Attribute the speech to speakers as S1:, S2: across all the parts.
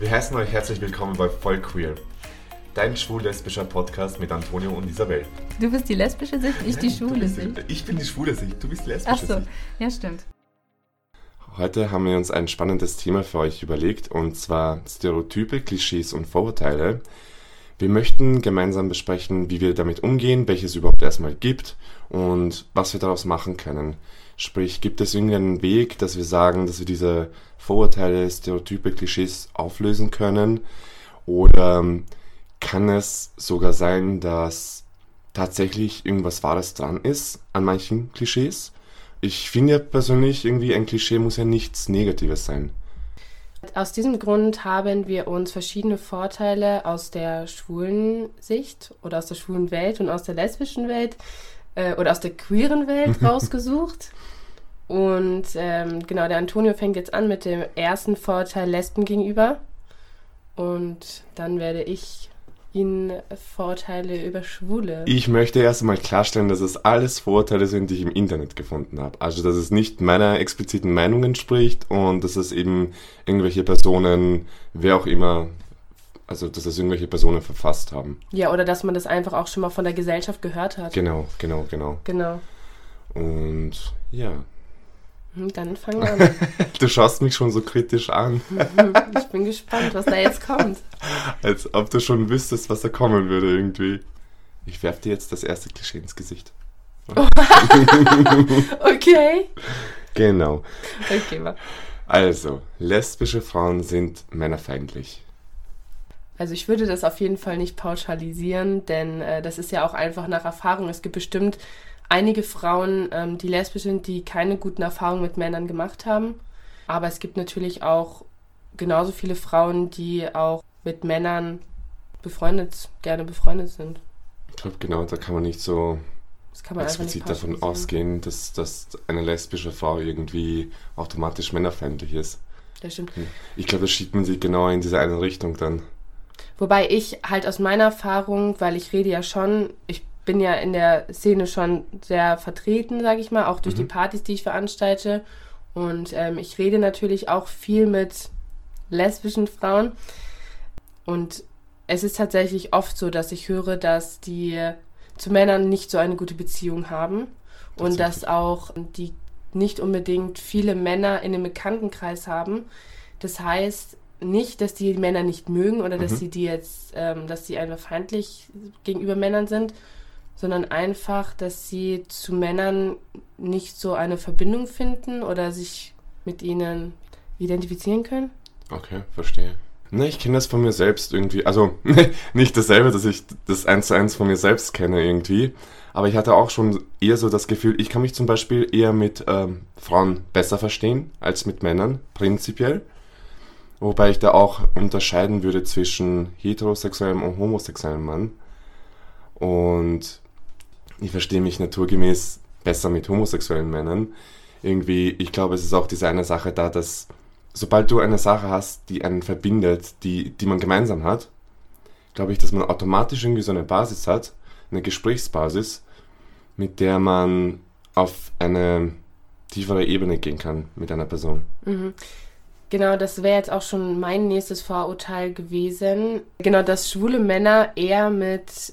S1: Wir heißen euch herzlich willkommen bei Voll Queer, dein schwul-lesbischer Podcast mit Antonio und Isabel.
S2: Du bist die lesbische Sicht, ich die schwule Sicht.
S1: Ich bin die schwule Sicht, du bist die lesbische
S2: Ach so,
S1: Sicht.
S2: ja stimmt.
S1: Heute haben wir uns ein spannendes Thema für euch überlegt und zwar Stereotype, Klischees und Vorurteile. Wir möchten gemeinsam besprechen, wie wir damit umgehen, welches es überhaupt erstmal gibt und was wir daraus machen können. Sprich, gibt es irgendeinen Weg, dass wir sagen, dass wir diese Vorurteile, Stereotype, Klischees auflösen können? Oder ähm, kann es sogar sein, dass tatsächlich irgendwas Wahres dran ist an manchen Klischees? Ich finde ja persönlich irgendwie, ein Klischee muss ja nichts Negatives sein.
S3: Aus diesem Grund haben wir uns verschiedene Vorteile aus der schwulen Sicht oder aus der schwulen Welt und aus der lesbischen Welt äh, oder aus der queeren Welt rausgesucht. Und ähm, genau, der Antonio fängt jetzt an mit dem ersten Vorteil Lesben gegenüber. Und dann werde ich Ihnen Vorteile über Schwule.
S1: Ich möchte erst einmal klarstellen, dass es alles Vorurteile sind, die ich im Internet gefunden habe. Also, dass es nicht meiner expliziten Meinung entspricht und dass es eben irgendwelche Personen, wer auch immer, also dass es irgendwelche Personen verfasst haben.
S3: Ja, oder dass man das einfach auch schon mal von der Gesellschaft gehört hat.
S1: Genau, genau, genau.
S3: Genau.
S1: Und ja.
S3: Hm, Dann fangen wir an.
S1: Du schaust mich schon so kritisch an,
S3: ich bin gespannt, was da jetzt kommt.
S1: als ob du schon wüsstest, was da kommen würde irgendwie. Ich werf dir jetzt das erste Klischee ins Gesicht.
S3: Okay.
S1: Genau.
S3: Okay, wa-
S1: Also, lesbische Frauen sind männerfeindlich.
S3: Also ich würde das auf jeden Fall nicht pauschalisieren, denn äh, das ist ja auch einfach nach Erfahrung. Es gibt bestimmt einige Frauen, ähm, die lesbisch sind, die keine guten Erfahrungen mit Männern gemacht haben. Aber es gibt natürlich auch genauso viele Frauen, die auch mit Männern befreundet, gerne befreundet sind.
S1: Ich glaube, genau, da kann man nicht so
S3: Das kann man
S1: explizit davon ausgehen, dass, dass eine lesbische Frau irgendwie automatisch männerfeindlich ist.
S3: Das stimmt.
S1: Ich glaube, das schiebt man sich genau in diese eine Richtung dann.
S3: Wobei ich halt aus meiner Erfahrung, weil ich rede ja schon, ich bin ja in der Szene schon sehr vertreten, sage ich mal, auch durch die Partys, die ich veranstalte. Und ähm, ich rede natürlich auch viel mit lesbischen Frauen. Und es ist tatsächlich oft so, dass ich höre, dass die zu Männern nicht so eine gute Beziehung haben. Und dass auch die nicht unbedingt viele Männer in dem Bekanntenkreis haben. Das heißt nicht, dass die Männer nicht mögen oder dass
S1: Mhm.
S3: sie die jetzt, ähm, dass sie einfach feindlich gegenüber Männern sind, sondern einfach, dass sie zu Männern nicht so eine Verbindung finden oder sich mit ihnen identifizieren können.
S1: Okay, verstehe. Ne, ich kenne das von mir selbst irgendwie. Also nicht dasselbe, dass ich das eins zu eins von mir selbst kenne irgendwie. Aber ich hatte auch schon eher so das Gefühl, ich kann mich zum Beispiel eher mit ähm, Frauen besser verstehen als mit Männern, prinzipiell. Wobei ich da auch unterscheiden würde zwischen heterosexuellem und homosexuellem Mann. Und ich verstehe mich naturgemäß besser mit homosexuellen Männern. Irgendwie, ich glaube, es ist auch diese eine Sache da, dass sobald du eine Sache hast, die einen verbindet, die, die man gemeinsam hat, glaube ich, dass man automatisch irgendwie so eine Basis hat, eine Gesprächsbasis, mit der man auf eine tiefere Ebene gehen kann mit einer Person.
S3: Genau, das wäre jetzt auch schon mein nächstes Vorurteil gewesen. Genau, dass schwule Männer eher mit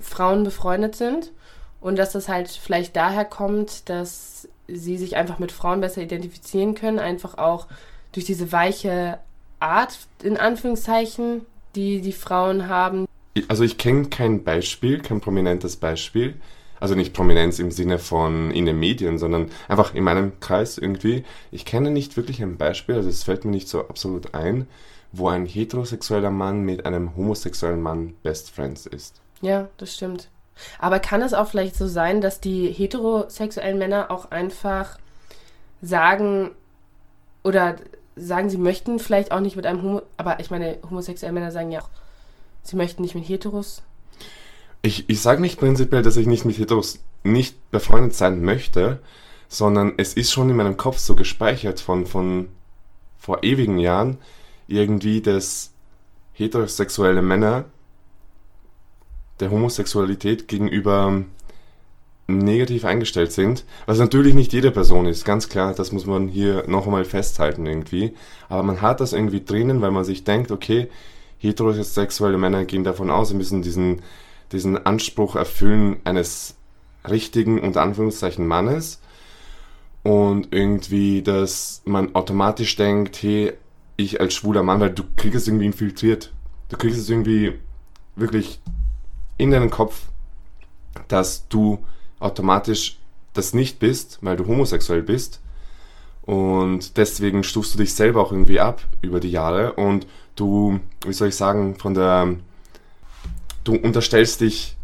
S3: Frauen befreundet sind und dass das halt vielleicht daher kommt, dass sie sich einfach mit Frauen besser identifizieren können, einfach auch durch diese weiche Art, in Anführungszeichen, die die Frauen haben.
S1: Also ich kenne kein Beispiel, kein prominentes Beispiel. Also nicht Prominenz im Sinne von in den Medien, sondern einfach in meinem Kreis irgendwie. Ich kenne nicht wirklich ein Beispiel, also es fällt mir nicht so absolut ein, wo ein heterosexueller Mann mit einem homosexuellen Mann Best Friends ist.
S3: Ja, das stimmt. Aber kann es auch vielleicht so sein, dass die heterosexuellen Männer auch einfach sagen oder sagen, sie möchten vielleicht auch nicht mit einem Homo, aber ich meine, homosexuelle Männer sagen ja auch, sie möchten nicht mit Heteros.
S1: Ich, ich sage nicht prinzipiell, dass ich nicht mit Heteros nicht befreundet sein möchte, sondern es ist schon in meinem Kopf so gespeichert von, von vor ewigen Jahren irgendwie, dass heterosexuelle Männer der Homosexualität gegenüber negativ eingestellt sind, was natürlich nicht jede Person ist, ganz klar, das muss man hier noch einmal festhalten irgendwie, aber man hat das irgendwie drinnen, weil man sich denkt, okay, heterosexuelle Männer gehen davon aus, sie müssen diesen, diesen Anspruch erfüllen eines richtigen, unter Anführungszeichen, Mannes. Und irgendwie, dass man automatisch denkt, hey, ich als schwuler Mann, weil du kriegst es irgendwie infiltriert, du kriegst es irgendwie wirklich in deinen Kopf, dass du automatisch das nicht bist, weil du homosexuell bist. Und deswegen stufst du dich selber auch irgendwie ab über die Jahre. Und du, wie soll ich sagen, von der, du unterstellst dich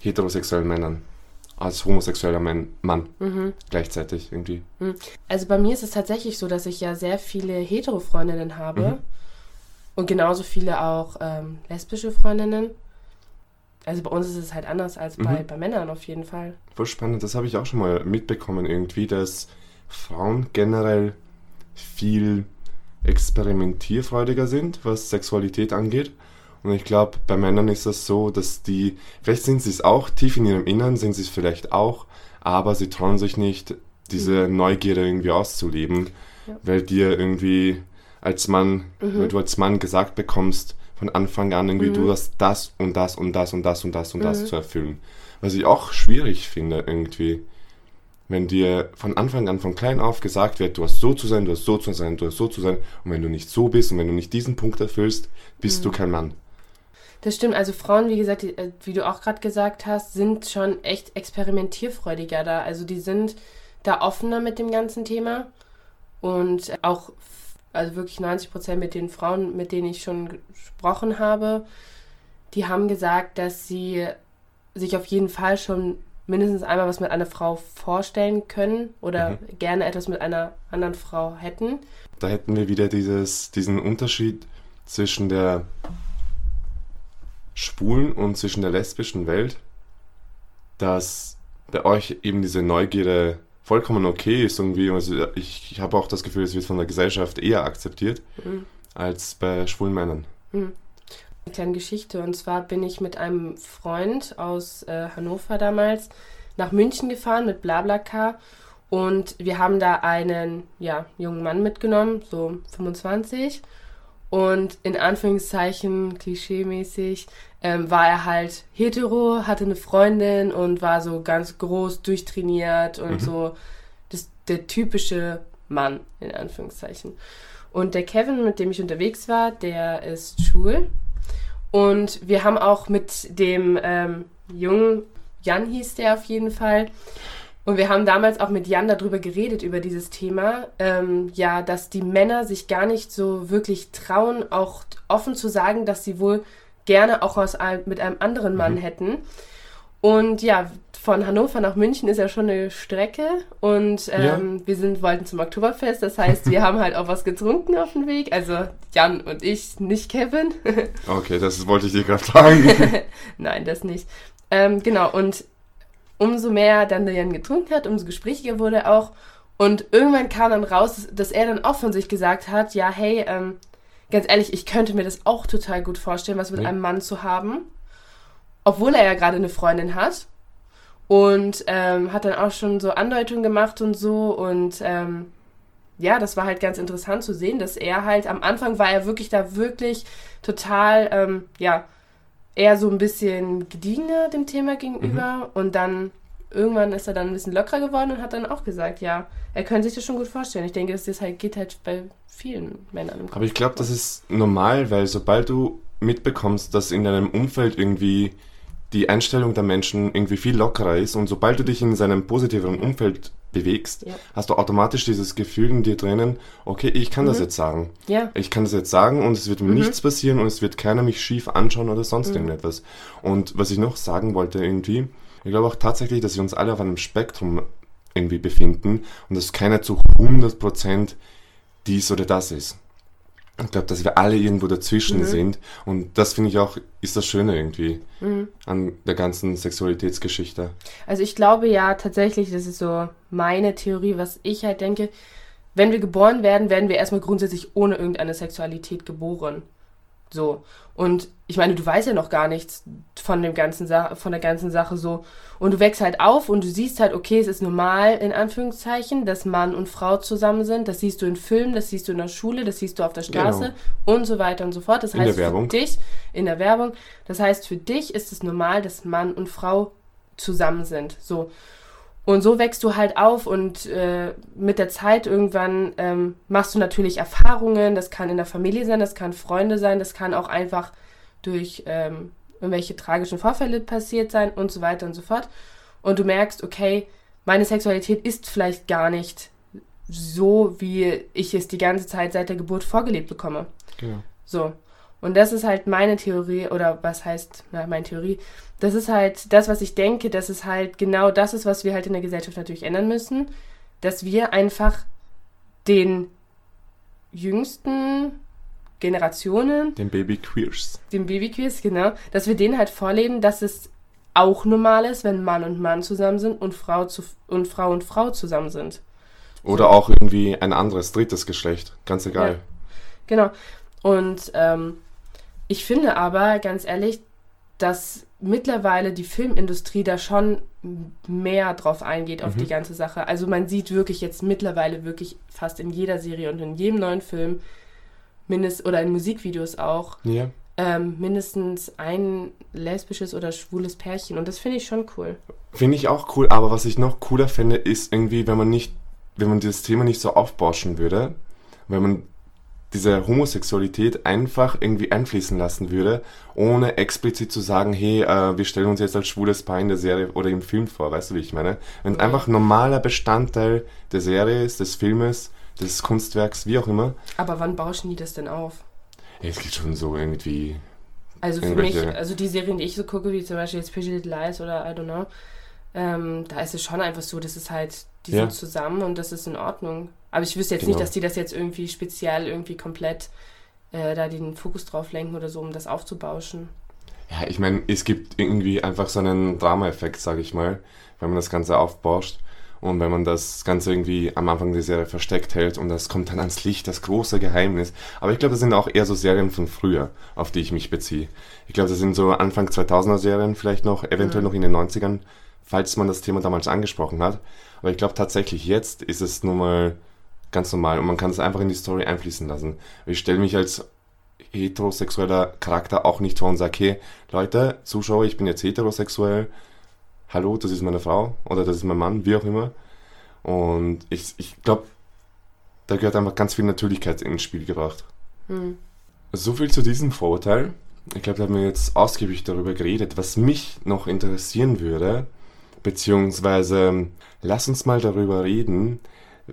S1: heterosexuellen Männern als homosexueller Mann, Mann mhm. gleichzeitig irgendwie.
S3: Mhm. Also bei mir ist es tatsächlich so, dass ich ja sehr viele hetero-Freundinnen habe mhm. und genauso viele auch ähm, lesbische Freundinnen. Also bei uns ist es halt anders als bei, mhm. bei Männern auf jeden Fall.
S1: Voll spannend, das habe ich auch schon mal mitbekommen irgendwie, dass Frauen generell viel experimentierfreudiger sind, was Sexualität angeht. Und ich glaube, bei Männern ist das so, dass die, vielleicht sind sie es auch, tief in ihrem Innern sind sie es vielleicht auch, aber sie trauen sich nicht, diese mhm. Neugierde irgendwie auszuleben, ja. weil dir irgendwie als Mann, mhm. weil du als Mann gesagt bekommst, von Anfang an irgendwie, mhm. du hast das und das und das und das und das und mhm. das zu erfüllen. Was ich auch schwierig finde irgendwie. Wenn dir von Anfang an, von klein auf gesagt wird, du hast so zu sein, du hast so zu sein, du hast so zu sein, und wenn du nicht so bist und wenn du nicht diesen Punkt erfüllst, bist mhm. du kein Mann.
S3: Das stimmt, also Frauen, wie gesagt, die, äh, wie du auch gerade gesagt hast, sind schon echt experimentierfreudiger da. Also die sind da offener mit dem ganzen Thema und auch also wirklich 90 Prozent mit den Frauen, mit denen ich schon gesprochen habe, die haben gesagt, dass sie sich auf jeden Fall schon mindestens einmal was mit einer Frau vorstellen können oder mhm. gerne etwas mit einer anderen Frau hätten.
S1: Da hätten wir wieder dieses, diesen Unterschied zwischen der schwulen und zwischen der lesbischen Welt, dass bei euch eben diese Neugierde vollkommen okay ist irgendwie. Also ich, ich habe auch das Gefühl, es wird von der Gesellschaft eher akzeptiert mhm. als bei schwulen Männern. Mhm.
S3: Eine kleine Geschichte. Und zwar bin ich mit einem Freund aus äh, Hannover damals nach München gefahren mit Blablacar. Und wir haben da einen ja, jungen Mann mitgenommen, so 25. Und in Anführungszeichen, klischeemäßig, ähm, war er halt hetero, hatte eine Freundin und war so ganz groß, durchtrainiert und mhm. so das, der typische Mann, in Anführungszeichen. Und der Kevin, mit dem ich unterwegs war, der ist schwul. Und wir haben auch mit dem ähm, Jungen, Jan hieß der auf jeden Fall, und wir haben damals auch mit Jan darüber geredet, über dieses Thema, ähm, ja, dass die Männer sich gar nicht so wirklich trauen, auch offen zu sagen, dass sie wohl gerne auch aus einem, mit einem anderen Mann mhm. hätten. Und ja, von Hannover nach München ist ja schon eine Strecke und ähm, ja. wir sind, wollten zum Oktoberfest, das heißt, wir haben halt auch was getrunken auf dem Weg, also Jan und ich, nicht Kevin.
S1: okay, das wollte ich dir gerade fragen.
S3: Nein, das nicht. Ähm, genau, und umso mehr dann der Jan getrunken hat, umso gesprächiger wurde er auch. Und irgendwann kam dann raus, dass er dann auch von sich gesagt hat, ja, hey, ähm, ganz ehrlich, ich könnte mir das auch total gut vorstellen, was mit ja. einem Mann zu haben. Obwohl er ja gerade eine Freundin hat. Und ähm, hat dann auch schon so Andeutungen gemacht und so. Und ähm, ja, das war halt ganz interessant zu sehen, dass er halt am Anfang war er wirklich da wirklich total, ähm, ja, eher so ein bisschen gediegener dem Thema gegenüber mhm. und dann irgendwann ist er dann ein bisschen lockerer geworden und hat dann auch gesagt, ja, er könnte sich das schon gut vorstellen. Ich denke, dass das halt geht halt bei vielen Männern
S1: im Kopf. Aber ich glaube, das ist normal, weil sobald du mitbekommst, dass in deinem Umfeld irgendwie die Einstellung der Menschen irgendwie viel lockerer ist und sobald du dich in seinem positiveren Umfeld bewegst, ja. hast du automatisch dieses Gefühl in dir drinnen, okay, ich kann mhm. das jetzt sagen. Ja. Ich kann das jetzt sagen und es wird mir mhm. nichts passieren und es wird keiner mich schief anschauen oder sonst mhm. irgendetwas. Und was ich noch sagen wollte irgendwie, ich glaube auch tatsächlich, dass wir uns alle auf einem Spektrum irgendwie befinden und dass keiner zu 100% dies oder das ist. Ich glaube, dass wir alle irgendwo dazwischen mhm. sind. Und das finde ich auch, ist das Schöne irgendwie mhm. an der ganzen Sexualitätsgeschichte.
S3: Also ich glaube ja tatsächlich, das ist so meine Theorie, was ich halt denke, wenn wir geboren werden, werden wir erstmal grundsätzlich ohne irgendeine Sexualität geboren. So. Und ich meine, du weißt ja noch gar nichts von dem ganzen Sa von der ganzen Sache so. Und du wächst halt auf und du siehst halt, okay, es ist normal, in Anführungszeichen, dass Mann und Frau zusammen sind. Das siehst du in Filmen, das siehst du in der Schule, das siehst du auf der Straße
S1: Genau.
S3: und so weiter und so fort. Das
S1: In
S3: heißt
S1: der Werbung.
S3: für dich, in der Werbung, das heißt für dich ist es normal, dass Mann und Frau zusammen sind. So. Und so wächst du halt auf und äh, mit der Zeit irgendwann ähm, machst du natürlich Erfahrungen. Das kann in der Familie sein, das kann Freunde sein, das kann auch einfach durch ähm, irgendwelche tragischen Vorfälle passiert sein und so weiter und so fort. Und du merkst, okay, meine Sexualität ist vielleicht gar nicht so, wie ich es die ganze Zeit seit der Geburt vorgelebt bekomme.
S1: Genau.
S3: So. Und das ist halt meine Theorie, oder was heißt, na, meine Theorie, das ist halt das, was ich denke, dass es halt genau das ist, was wir halt in der Gesellschaft natürlich ändern müssen, dass wir einfach den jüngsten Generationen,
S1: Den Baby Queers.
S3: den Babyquiz, genau, dass wir denen halt vorleben, dass es auch normal ist, wenn Mann und Mann zusammen sind und Frau zu, und Frau und Frau zusammen sind.
S1: Oder auch irgendwie ein anderes, drittes Geschlecht. Ganz egal.
S3: Genau. Und ähm, ich finde aber, ganz ehrlich, dass mittlerweile die Filmindustrie da schon mehr drauf eingeht auf
S1: Mhm.
S3: die ganze Sache. Also man sieht wirklich jetzt mittlerweile wirklich fast in jeder Serie und in jedem neuen Film, mindest oder in Musikvideos auch,
S1: Ja.
S3: ähm, mindestens ein lesbisches oder schwules Pärchen. Und das finde ich schon cool.
S1: Finde ich auch cool, aber was ich noch cooler fände, ist irgendwie, wenn man nicht, wenn man dieses Thema nicht so aufbauschen würde, wenn man diese Homosexualität einfach irgendwie einfließen lassen würde, ohne explizit zu sagen, hey, äh, wir stellen uns jetzt als schwules Paar in der Serie oder im Film vor, weißt du, wie ich meine? Wenn es einfach normaler Bestandteil der Serie ist, des Filmes, des Kunstwerks, wie auch immer.
S3: Aber wann bauschen die das denn auf?
S1: Ja, es geht schon so irgendwie.
S3: Also für mich, also die Serien, die ich so gucke, wie zum Beispiel jetzt Pretty Little Lies oder I don't know, ähm, da ist es schon einfach so, dass es halt, die
S1: Ja.
S3: sind zusammen und das ist in Ordnung. Aber ich wüsste jetzt
S1: Genau.
S3: nicht, dass die das jetzt irgendwie speziell irgendwie komplett äh, da den Fokus drauf lenken oder so, um das aufzubauschen.
S1: Ja, ich meine, es gibt irgendwie einfach so einen Drama-Effekt, sage ich mal, wenn man das Ganze aufbauscht und wenn man das Ganze irgendwie am Anfang der Serie versteckt hält und das kommt dann ans Licht, das große Geheimnis. Aber ich glaube, das sind auch eher so Serien von früher, auf die ich mich beziehe. Ich glaube, das sind so Anfang 2000er Serien vielleicht noch, eventuell
S3: Mhm.
S1: noch in den 90ern, falls man das Thema damals angesprochen hat. Aber ich glaube tatsächlich, jetzt ist es nun mal ganz normal und man kann es einfach in die Story einfließen lassen. Ich stelle mich als heterosexueller Charakter auch nicht vor und sage, hey, Leute, Zuschauer, ich bin jetzt heterosexuell, hallo, das ist meine Frau oder das ist mein Mann, wie auch immer. Und ich, ich glaube, da gehört einfach ganz viel Natürlichkeit ins Spiel gebracht.
S3: Hm.
S1: So viel zu diesem Vorurteil. Ich glaube, da haben wir jetzt ausgiebig darüber geredet. Was mich noch interessieren würde, beziehungsweise lass uns mal darüber reden,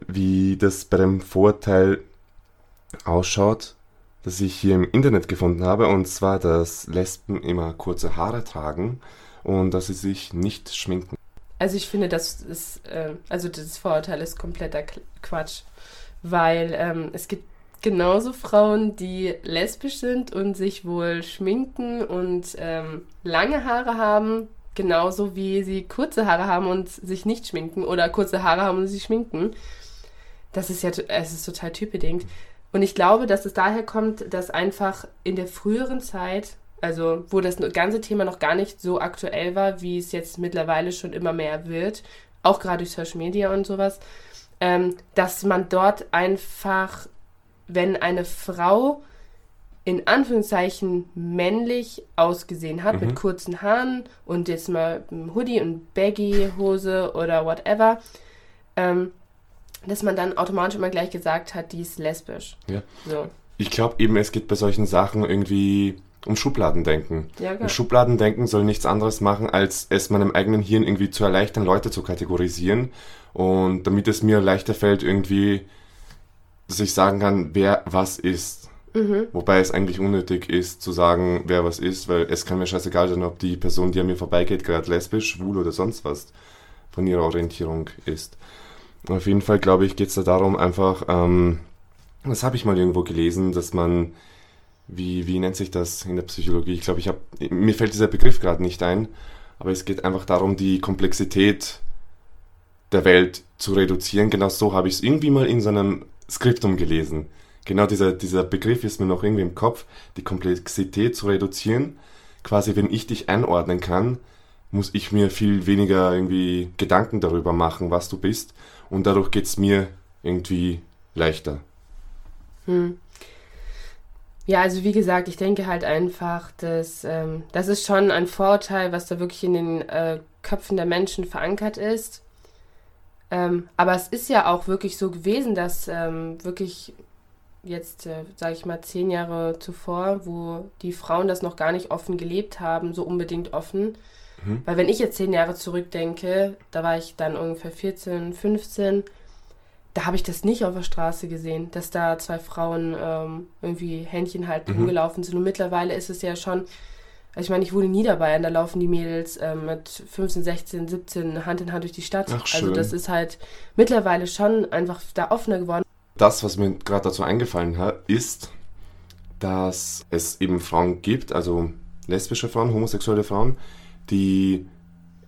S1: wie das bei dem Vorurteil ausschaut, das ich hier im Internet gefunden habe, und zwar, dass Lesben immer kurze Haare tragen und dass sie sich nicht schminken.
S3: Also ich finde, das ist, äh, also das Vorurteil ist kompletter Quatsch, weil ähm, es gibt genauso Frauen, die lesbisch sind und sich wohl schminken und ähm, lange Haare haben, genauso wie sie kurze Haare haben und sich nicht schminken oder kurze Haare haben und sich schminken. Das ist ja, es ist total typbedingt. Und ich glaube, dass es daher kommt, dass einfach in der früheren Zeit, also wo das ganze Thema noch gar nicht so aktuell war, wie es jetzt mittlerweile schon immer mehr wird, auch gerade durch Social Media und sowas, ähm, dass man dort einfach, wenn eine Frau in Anführungszeichen männlich ausgesehen hat,
S1: Mhm.
S3: mit kurzen Haaren und jetzt mal ein Hoodie und Baggy-Hose oder whatever, ähm, dass man dann automatisch immer gleich gesagt hat, die ist lesbisch.
S1: Ja.
S3: So.
S1: Ich glaube eben, es geht bei solchen Sachen irgendwie um Schubladendenken.
S3: Ja.
S1: Und Schubladendenken soll nichts anderes machen, als es meinem eigenen Hirn irgendwie zu erleichtern, Leute zu kategorisieren. Und damit es mir leichter fällt, irgendwie, dass ich sagen kann, wer was ist.
S3: Mhm.
S1: Wobei es eigentlich unnötig ist, zu sagen, wer was ist, weil es kann mir scheißegal sein, ob die Person, die an mir vorbeigeht, gerade lesbisch, schwul oder sonst was von ihrer Orientierung ist. Auf jeden Fall, glaube ich, geht es da darum, einfach, ähm, das habe ich mal irgendwo gelesen, dass man, wie, wie nennt sich das in der Psychologie? Ich glaube, ich habe, mir fällt dieser Begriff gerade nicht ein, aber es geht einfach darum, die Komplexität der Welt zu reduzieren. Genau so habe ich es irgendwie mal in so einem Skriptum gelesen. genau dieser, dieser Begriff ist mir noch irgendwie im Kopf, die Komplexität zu reduzieren. Quasi, wenn ich dich einordnen kann, muss ich mir viel weniger irgendwie Gedanken darüber machen, was du bist. Und dadurch geht es mir irgendwie leichter.
S3: Hm. Ja, also wie gesagt, ich denke halt einfach, dass ähm, das ist schon ein Vorurteil, was da wirklich in den äh, Köpfen der Menschen verankert ist. Ähm, aber es ist ja auch wirklich so gewesen, dass ähm, wirklich jetzt, äh, sage ich mal, zehn Jahre zuvor, wo die Frauen das noch gar nicht offen gelebt haben, so unbedingt offen. Mhm. Weil wenn ich jetzt zehn Jahre zurückdenke, da war ich dann ungefähr 14, 15, da habe ich das nicht auf der Straße gesehen, dass da zwei Frauen ähm, irgendwie Händchen halten, mhm. rumgelaufen sind. Und mittlerweile ist es ja schon, also ich meine, ich wohne in Niederbayern, da laufen die Mädels äh, mit 15, 16, 17 Hand in Hand durch die Stadt. Ach, also das ist halt mittlerweile schon einfach da offener geworden.
S1: Das, was mir gerade dazu eingefallen hat, ist, dass es eben Frauen gibt, also lesbische Frauen, homosexuelle Frauen, die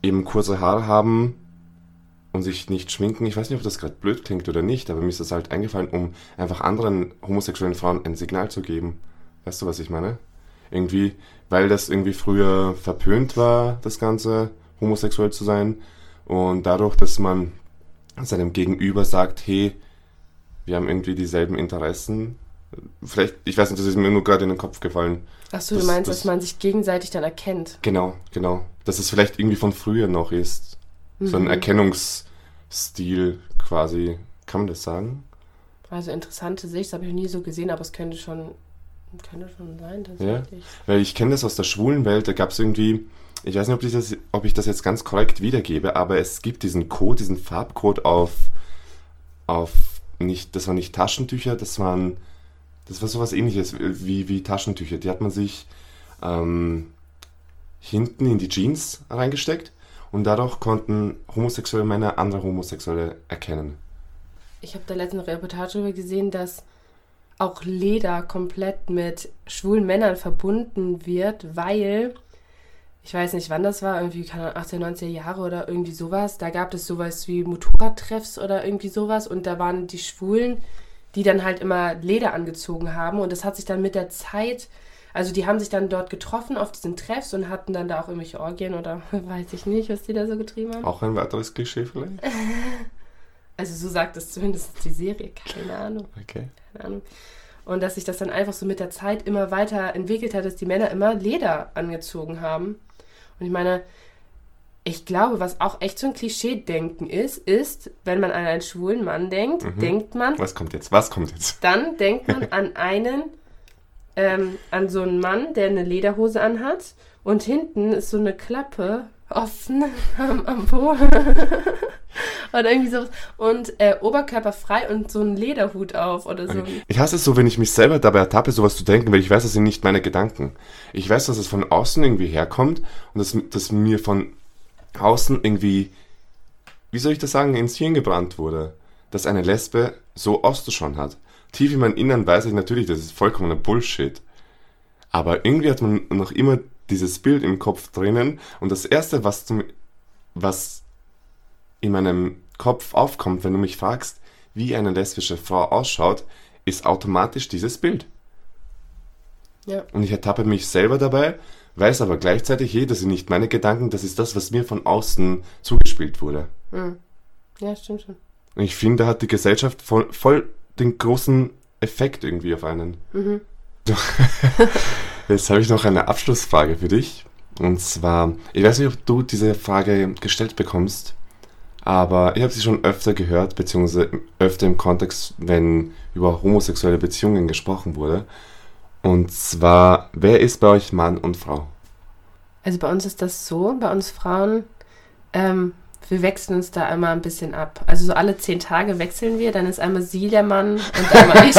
S1: eben kurze Haare haben, und sich nicht schminken. Ich weiß nicht, ob das gerade blöd klingt oder nicht, aber mir ist das halt eingefallen, um einfach anderen homosexuellen Frauen ein Signal zu geben. Weißt du, was ich meine? Irgendwie, weil das irgendwie früher verpönt war, das Ganze, homosexuell zu sein. Und dadurch, dass man seinem Gegenüber sagt, hey, wir haben irgendwie dieselben Interessen. Vielleicht, ich weiß nicht, das ist mir nur gerade in den Kopf gefallen.
S3: Achso, du meinst, das, dass man sich gegenseitig dann erkennt.
S1: Genau, genau. Dass es vielleicht irgendwie von früher noch ist. So ein mhm. Erkennungsstil quasi. Kann man das sagen?
S3: Also interessante Sicht, das habe ich noch nie so gesehen, aber es könnte schon, könnte schon sein,
S1: tatsächlich. Ja, weil ich kenne das aus der schwulen Welt, da gab es irgendwie, ich weiß nicht, ob ich, das, ob ich das jetzt ganz korrekt wiedergebe, aber es gibt diesen Code, diesen Farbcode auf, auf nicht, das waren nicht Taschentücher, das waren, das war sowas ähnliches wie, wie Taschentücher. Die hat man sich ähm, hinten in die Jeans reingesteckt und dadurch konnten homosexuelle Männer andere Homosexuelle erkennen.
S3: Ich habe da letztens eine Reportage darüber gesehen, dass auch Leder komplett mit schwulen Männern verbunden wird, weil ich weiß nicht, wann das war, irgendwie keine 18, 90er Jahre oder irgendwie sowas. Da gab es sowas wie Motorradtreffs oder irgendwie sowas und da waren die Schwulen, die dann halt immer Leder angezogen haben und das hat sich dann mit der Zeit also die haben sich dann dort getroffen auf diesen Treffs und hatten dann da auch irgendwelche Orgien oder weiß ich nicht, was die da so getrieben haben.
S1: Auch ein weiteres Klischee vielleicht?
S3: also so sagt es zumindest die Serie, keine Ahnung.
S1: Okay.
S3: Keine Ahnung. Und dass sich das dann einfach so mit der Zeit immer weiter entwickelt hat, dass die Männer immer Leder angezogen haben. Und ich meine, ich glaube, was auch echt so ein Klischee-Denken ist, ist, wenn man an einen schwulen Mann denkt, mhm. denkt man.
S1: Was kommt jetzt? Was kommt jetzt?
S3: Dann denkt man an einen ähm, an so einen Mann, der eine Lederhose anhat und hinten ist so eine Klappe offen am, am Po. oder irgendwie sowas. Und äh, Oberkörper frei und so ein Lederhut auf oder so.
S1: Ich hasse es so, wenn ich mich selber dabei ertappe, sowas zu denken, weil ich weiß, das sind nicht meine Gedanken. Ich weiß, dass es von außen irgendwie herkommt und dass, dass mir von außen irgendwie, wie soll ich das sagen, ins Hirn gebrannt wurde, dass eine Lesbe so auszuschauen hat tief in meinem Innern weiß ich natürlich, das ist vollkommener Bullshit. Aber irgendwie hat man noch immer dieses Bild im Kopf drinnen und das erste, was, zum, was in meinem Kopf aufkommt, wenn du mich fragst, wie eine lesbische Frau ausschaut, ist automatisch dieses Bild. Ja. Und ich ertappe mich selber dabei, weiß aber gleichzeitig, hey, das sind nicht meine Gedanken, das ist das, was mir von außen zugespielt wurde.
S3: Hm. Ja, stimmt schon.
S1: Und ich finde, da hat die Gesellschaft voll, voll den großen Effekt irgendwie auf einen. Mhm. Jetzt habe ich noch eine Abschlussfrage für dich. Und zwar, ich weiß nicht, ob du diese Frage gestellt bekommst, aber ich habe sie schon öfter gehört, beziehungsweise öfter im Kontext, wenn über homosexuelle Beziehungen gesprochen wurde. Und zwar, wer ist bei euch Mann und Frau?
S3: Also bei uns ist das so, bei uns Frauen, ähm, wir wechseln uns da einmal ein bisschen ab. Also so alle zehn Tage wechseln wir, dann ist einmal sie der Mann und einmal ich.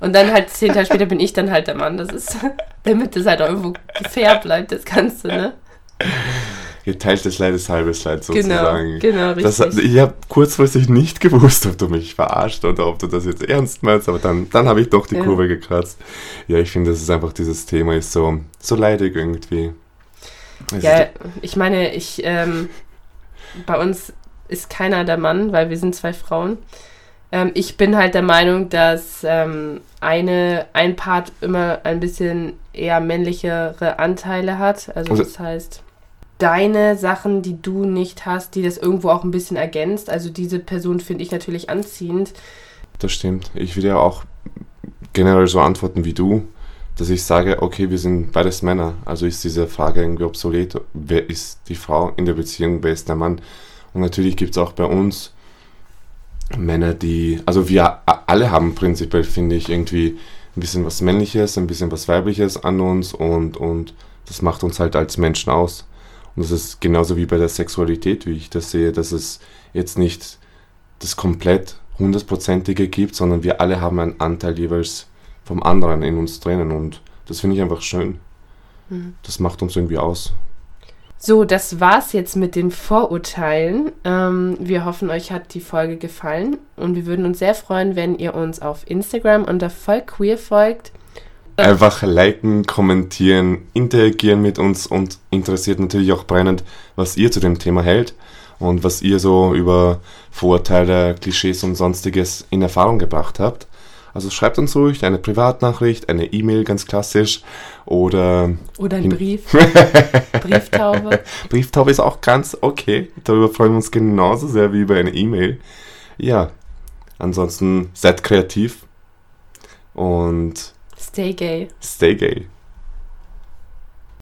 S3: und dann halt zehn Tage später bin ich dann halt der Mann. Das ist, damit das halt auch irgendwo fair bleibt, das Ganze, ne?
S1: Geteiltes Leid ist halbes Leid genau, sozusagen.
S3: Genau, genau, richtig.
S1: Das, ich habe kurzfristig nicht gewusst, ob du mich verarscht oder ob du das jetzt ernst meinst, aber dann, dann habe ich doch die ja. Kurve gekratzt. Ja, ich finde, das ist einfach, dieses Thema ist so, so leidig irgendwie.
S3: Ja, ich meine, ich, ähm, bei uns ist keiner der Mann, weil wir sind zwei Frauen. Ähm, ich bin halt der Meinung, dass ähm, eine, ein Part immer ein bisschen eher männlichere Anteile hat. Also,
S1: Also-
S3: das heißt, deine Sachen, die du nicht hast, die das irgendwo auch ein bisschen ergänzt. Also diese Person finde ich natürlich anziehend.
S1: Das stimmt. Ich würde ja auch generell so antworten wie du, dass ich sage, okay, wir sind beides Männer. Also ist diese Frage irgendwie obsolet. Wer ist die Frau in der Beziehung, wer ist der Mann? Und natürlich gibt es auch bei uns Männer, die, also wir alle haben prinzipiell, finde ich, irgendwie ein bisschen was Männliches, ein bisschen was Weibliches an uns und, und das macht uns halt als Menschen aus. Und das ist genauso wie bei der Sexualität, wie ich das sehe, dass es jetzt nicht das komplett hundertprozentige gibt, sondern wir alle haben einen Anteil jeweils vom anderen in uns drinnen und das finde ich einfach schön.
S3: Mhm.
S1: Das macht uns irgendwie aus.
S3: So, das war's jetzt mit den Vorurteilen. Ähm, wir hoffen, euch hat die Folge gefallen und wir würden uns sehr freuen, wenn ihr uns auf Instagram unter vollqueer folgt.
S1: Einfach liken, kommentieren, interagieren mit uns und interessiert natürlich auch brennend, was ihr zu dem Thema hält und was ihr so über Vorurteile, Klischees und sonstiges in Erfahrung gebracht habt. Also schreibt uns ruhig eine Privatnachricht, eine E-Mail ganz klassisch oder
S3: Oder ein
S1: In-
S3: Brief. Brieftaube.
S1: Brieftaube ist auch ganz okay. Darüber freuen wir uns genauso sehr wie über eine E-Mail. Ja, ansonsten seid kreativ und
S3: Stay gay.
S1: stay gay.